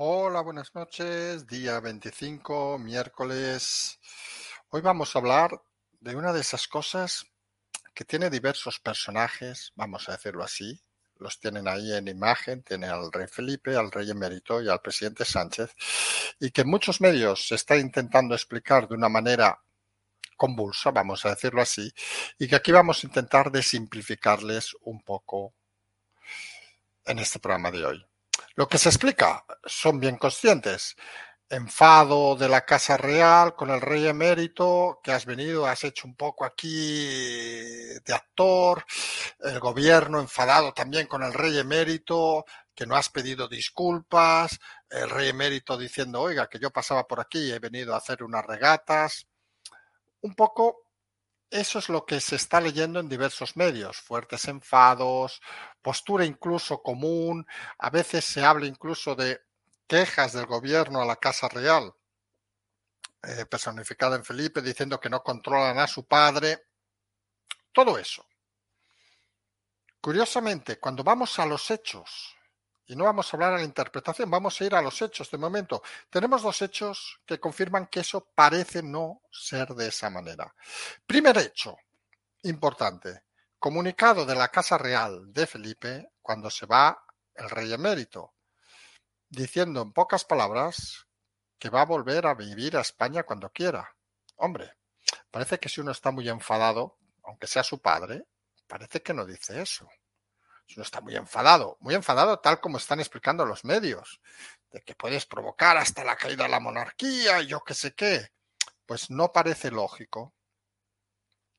Hola, buenas noches. Día 25, miércoles. Hoy vamos a hablar de una de esas cosas que tiene diversos personajes, vamos a decirlo así. Los tienen ahí en imagen, tiene al rey Felipe, al rey emérito y al presidente Sánchez, y que muchos medios se está intentando explicar de una manera convulsa, vamos a decirlo así, y que aquí vamos a intentar desimplificarles un poco en este programa de hoy. Lo que se explica son bien conscientes. Enfado de la Casa Real con el rey emérito, que has venido, has hecho un poco aquí de actor, el gobierno enfadado también con el rey emérito, que no has pedido disculpas, el rey emérito diciendo, oiga, que yo pasaba por aquí y he venido a hacer unas regatas. Un poco eso es lo que se está leyendo en diversos medios, fuertes enfados, postura incluso común, a veces se habla incluso de quejas del gobierno a la Casa Real, eh, personificada en Felipe, diciendo que no controlan a su padre, todo eso. Curiosamente, cuando vamos a los hechos, y no vamos a hablar a la interpretación, vamos a ir a los hechos de momento. Tenemos dos hechos que confirman que eso parece no ser de esa manera. Primer hecho, importante, comunicado de la Casa Real de Felipe cuando se va el rey emérito, diciendo en pocas palabras que va a volver a vivir a España cuando quiera. Hombre, parece que si uno está muy enfadado, aunque sea su padre, parece que no dice eso uno está muy enfadado, muy enfadado tal como están explicando los medios, de que puedes provocar hasta la caída de la monarquía yo qué sé qué, pues no parece lógico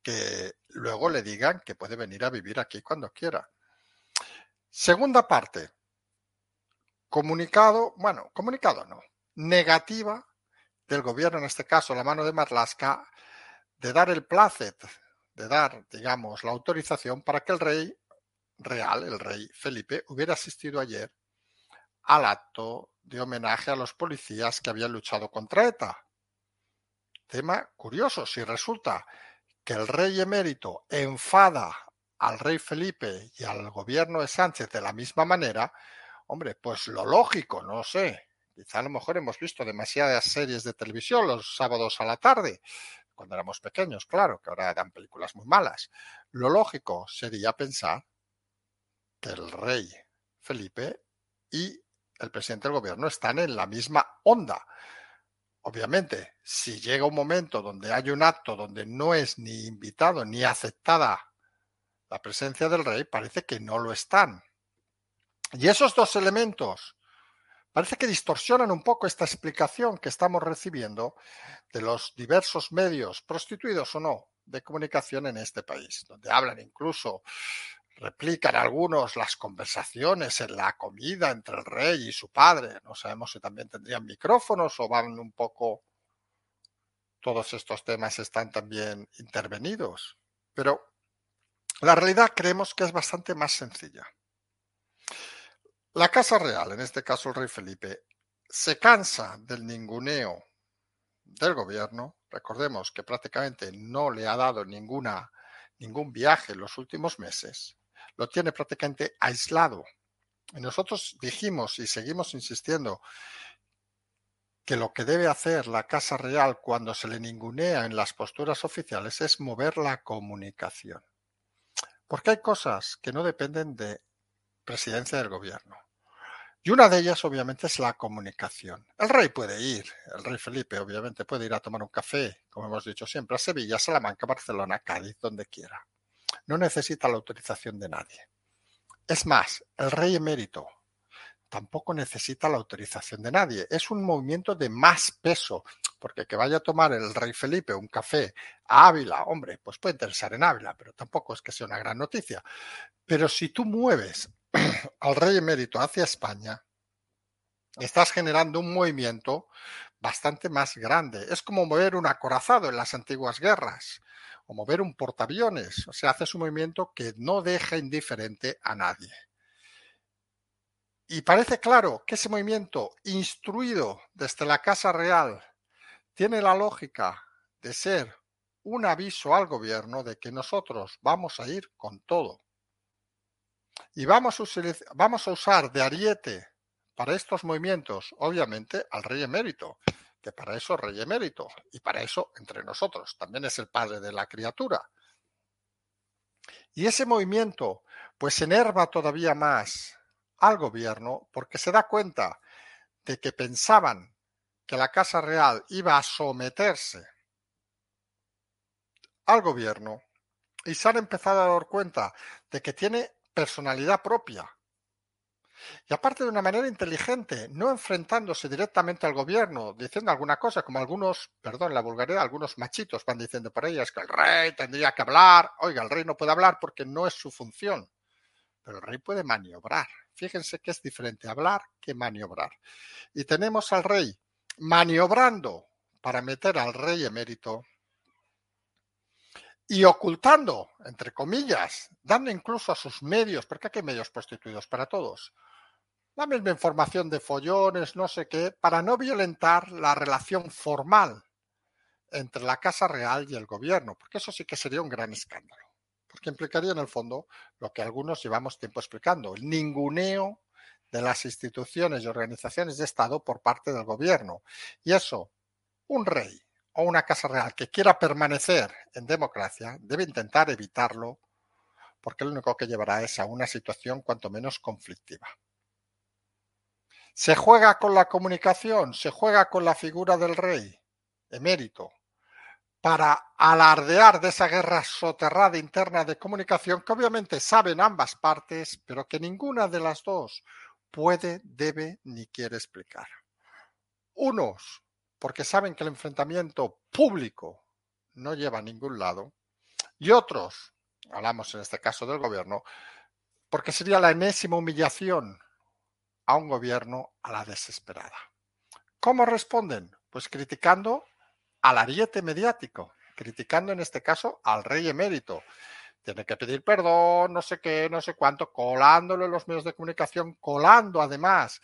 que luego le digan que puede venir a vivir aquí cuando quiera. Segunda parte. Comunicado, bueno, comunicado no, negativa del gobierno, en este caso la mano de Marlaska, de dar el placet, de dar, digamos, la autorización para que el rey real, el rey Felipe, hubiera asistido ayer al acto de homenaje a los policías que habían luchado contra ETA. Tema curioso, si resulta que el rey emérito enfada al rey Felipe y al gobierno de Sánchez de la misma manera, hombre, pues lo lógico, no sé, quizá a lo mejor hemos visto demasiadas series de televisión los sábados a la tarde, cuando éramos pequeños, claro, que ahora dan películas muy malas. Lo lógico sería pensar el rey Felipe y el presidente del gobierno están en la misma onda. Obviamente, si llega un momento donde hay un acto donde no es ni invitado ni aceptada la presencia del rey, parece que no lo están. Y esos dos elementos parece que distorsionan un poco esta explicación que estamos recibiendo de los diversos medios, prostituidos o no, de comunicación en este país, donde hablan incluso replican algunos las conversaciones en la comida entre el rey y su padre. No sabemos si también tendrían micrófonos o van un poco... Todos estos temas están también intervenidos. Pero la realidad creemos que es bastante más sencilla. La Casa Real, en este caso el rey Felipe, se cansa del ninguneo del gobierno. Recordemos que prácticamente no le ha dado ninguna, ningún viaje en los últimos meses lo tiene prácticamente aislado. Y nosotros dijimos y seguimos insistiendo que lo que debe hacer la Casa Real cuando se le ningunea en las posturas oficiales es mover la comunicación. Porque hay cosas que no dependen de presidencia del gobierno. Y una de ellas, obviamente, es la comunicación. El rey puede ir, el rey Felipe, obviamente, puede ir a tomar un café, como hemos dicho siempre, a Sevilla, Salamanca, Barcelona, Cádiz, donde quiera no necesita la autorización de nadie. Es más, el rey emérito tampoco necesita la autorización de nadie. Es un movimiento de más peso, porque que vaya a tomar el rey Felipe un café a Ávila, hombre, pues puede interesar en Ávila, pero tampoco es que sea una gran noticia. Pero si tú mueves al rey emérito hacia España, estás generando un movimiento bastante más grande. Es como mover un acorazado en las antiguas guerras o mover un portaaviones. O sea, haces un movimiento que no deja indiferente a nadie. Y parece claro que ese movimiento instruido desde la Casa Real tiene la lógica de ser un aviso al gobierno de que nosotros vamos a ir con todo. Y vamos a, vamos a usar de ariete para estos movimientos, obviamente, al rey emérito que para eso rey emérito y para eso entre nosotros, también es el padre de la criatura. Y ese movimiento pues enerva todavía más al gobierno porque se da cuenta de que pensaban que la Casa Real iba a someterse al gobierno y se han empezado a dar cuenta de que tiene personalidad propia, y aparte de una manera inteligente, no enfrentándose directamente al gobierno, diciendo alguna cosa, como algunos, perdón, la vulgaridad, algunos machitos van diciendo por ellas que el rey tendría que hablar. Oiga, el rey no puede hablar porque no es su función, pero el rey puede maniobrar. Fíjense que es diferente hablar que maniobrar. Y tenemos al rey maniobrando para meter al rey emérito y ocultando, entre comillas, dando incluso a sus medios, porque aquí hay medios prostituidos para todos, la misma información de follones, no sé qué, para no violentar la relación formal entre la Casa Real y el gobierno, porque eso sí que sería un gran escándalo, porque implicaría en el fondo lo que algunos llevamos tiempo explicando, el ninguneo de las instituciones y organizaciones de Estado por parte del gobierno. Y eso, un rey o una Casa Real que quiera permanecer en democracia debe intentar evitarlo, porque lo único que llevará es a una situación cuanto menos conflictiva. Se juega con la comunicación, se juega con la figura del rey, emérito, para alardear de esa guerra soterrada interna de comunicación que obviamente saben ambas partes, pero que ninguna de las dos puede, debe ni quiere explicar. Unos, porque saben que el enfrentamiento público no lleva a ningún lado, y otros, hablamos en este caso del gobierno, porque sería la enésima humillación a un gobierno a la desesperada. ¿Cómo responden? Pues criticando al ariete mediático, criticando en este caso al rey emérito. Tiene que pedir perdón, no sé qué, no sé cuánto, colándolo en los medios de comunicación, colando además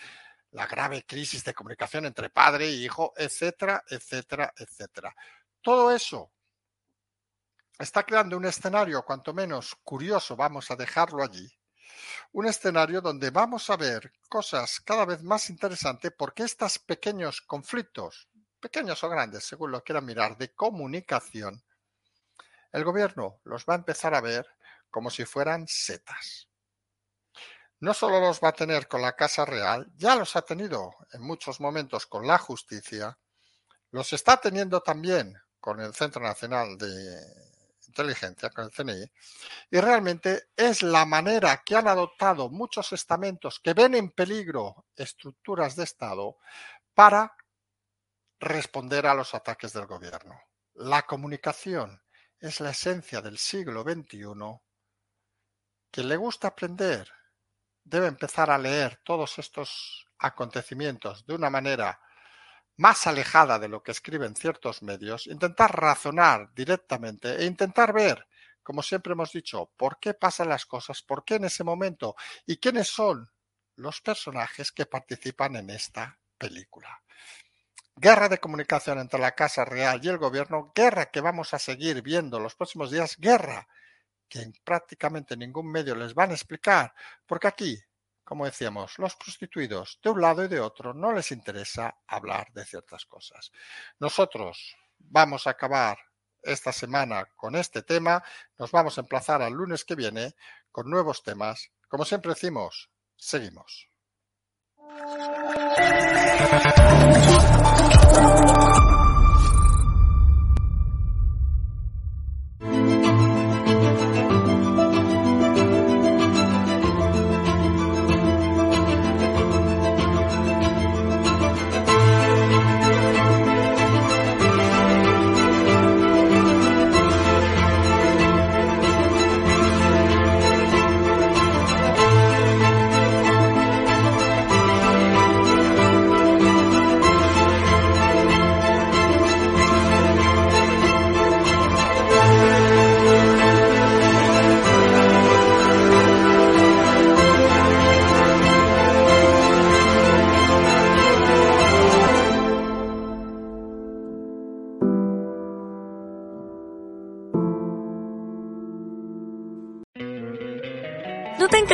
la grave crisis de comunicación entre padre e hijo, etcétera, etcétera, etcétera. Todo eso está creando un escenario cuanto menos curioso, vamos a dejarlo allí, un escenario donde vamos a ver cosas cada vez más interesantes porque estos pequeños conflictos, pequeños o grandes, según lo quieran mirar, de comunicación, el gobierno los va a empezar a ver como si fueran setas. No solo los va a tener con la Casa Real, ya los ha tenido en muchos momentos con la justicia, los está teniendo también con el Centro Nacional de Inteligencia, con el CNI, y realmente es la manera que han adoptado muchos estamentos que ven en peligro estructuras de Estado para responder a los ataques del gobierno. La comunicación es la esencia del siglo XXI. Quien le gusta aprender debe empezar a leer todos estos acontecimientos de una manera más alejada de lo que escriben ciertos medios, intentar razonar directamente e intentar ver, como siempre hemos dicho, por qué pasan las cosas, por qué en ese momento y quiénes son los personajes que participan en esta película. Guerra de comunicación entre la Casa Real y el gobierno, guerra que vamos a seguir viendo los próximos días, guerra que en prácticamente ningún medio les van a explicar, porque aquí como decíamos, los prostituidos de un lado y de otro no les interesa hablar de ciertas cosas. Nosotros vamos a acabar esta semana con este tema, nos vamos a emplazar al lunes que viene con nuevos temas. Como siempre decimos, seguimos.